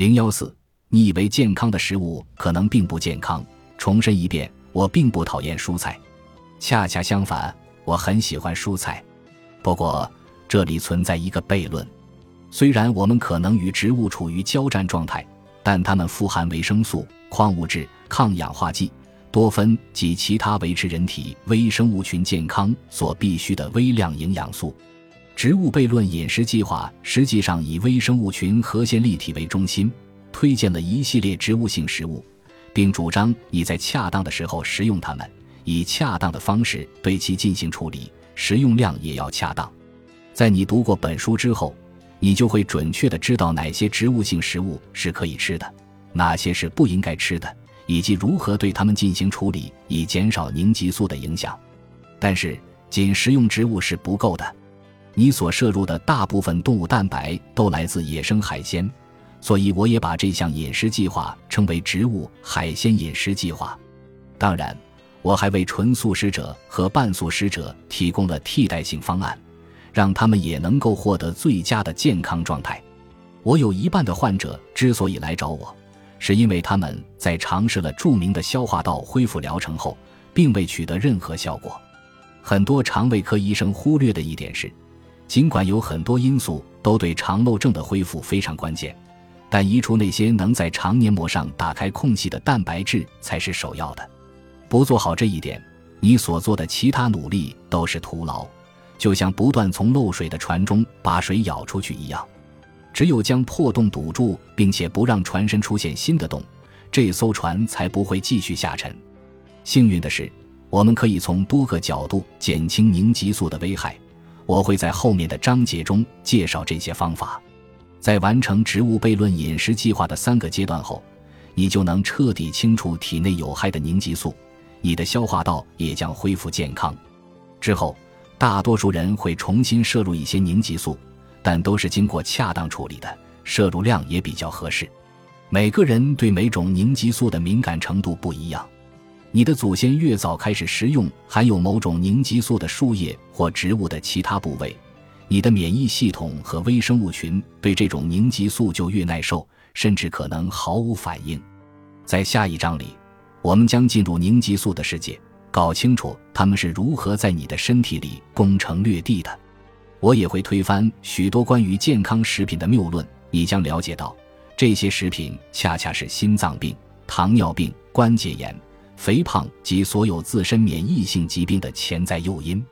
零幺四，你以为健康的食物可能并不健康。重申一遍，我并不讨厌蔬菜，恰恰相反，我很喜欢蔬菜。不过这里存在一个悖论：虽然我们可能与植物处于交战状态，但它们富含维生素、矿物质、抗氧化剂、多酚及其他维持人体微生物群健康所必需的微量营养素。植物悖论饮食计划实际上以微生物群核线粒体为中心，推荐了一系列植物性食物。并主张你在恰当的时候食用它们，以恰当的方式对其进行处理，食用量也要恰当。在你读过本书之后，你就会准确的知道哪些植物性食物是可以吃的，哪些是不应该吃的，以及如何对它们进行处理，以减少凝集素的影响。但是，仅食用植物是不够的，你所摄入的大部分动物蛋白都来自野生海鲜。所以，我也把这项饮食计划称为植物海鲜饮食计划。当然，我还为纯素食者和半素食者提供了替代性方案，让他们也能够获得最佳的健康状态。我有一半的患者之所以来找我，是因为他们在尝试了著名的消化道恢复疗程后，并未取得任何效果。很多肠胃科医生忽略的一点是，尽管有很多因素都对肠漏症的恢复非常关键。但移除那些能在肠黏膜上打开空隙的蛋白质才是首要的。不做好这一点，你所做的其他努力都是徒劳，就像不断从漏水的船中把水舀出去一样。只有将破洞堵住，并且不让船身出现新的洞，这艘船才不会继续下沉。幸运的是，我们可以从多个角度减轻凝集素的危害。我会在后面的章节中介绍这些方法。在完成植物悖论饮食计划的三个阶段后，你就能彻底清除体内有害的凝集素，你的消化道也将恢复健康。之后，大多数人会重新摄入一些凝集素，但都是经过恰当处理的，摄入量也比较合适。每个人对每种凝集素的敏感程度不一样，你的祖先越早开始食用含有某种凝集素的树叶或植物的其他部位。你的免疫系统和微生物群对这种凝集素就越耐受，甚至可能毫无反应。在下一章里，我们将进入凝集素的世界，搞清楚它们是如何在你的身体里攻城略地的。我也会推翻许多关于健康食品的谬论，你将了解到，这些食品恰恰是心脏病、糖尿病、关节炎、肥胖及所有自身免疫性疾病的潜在诱因。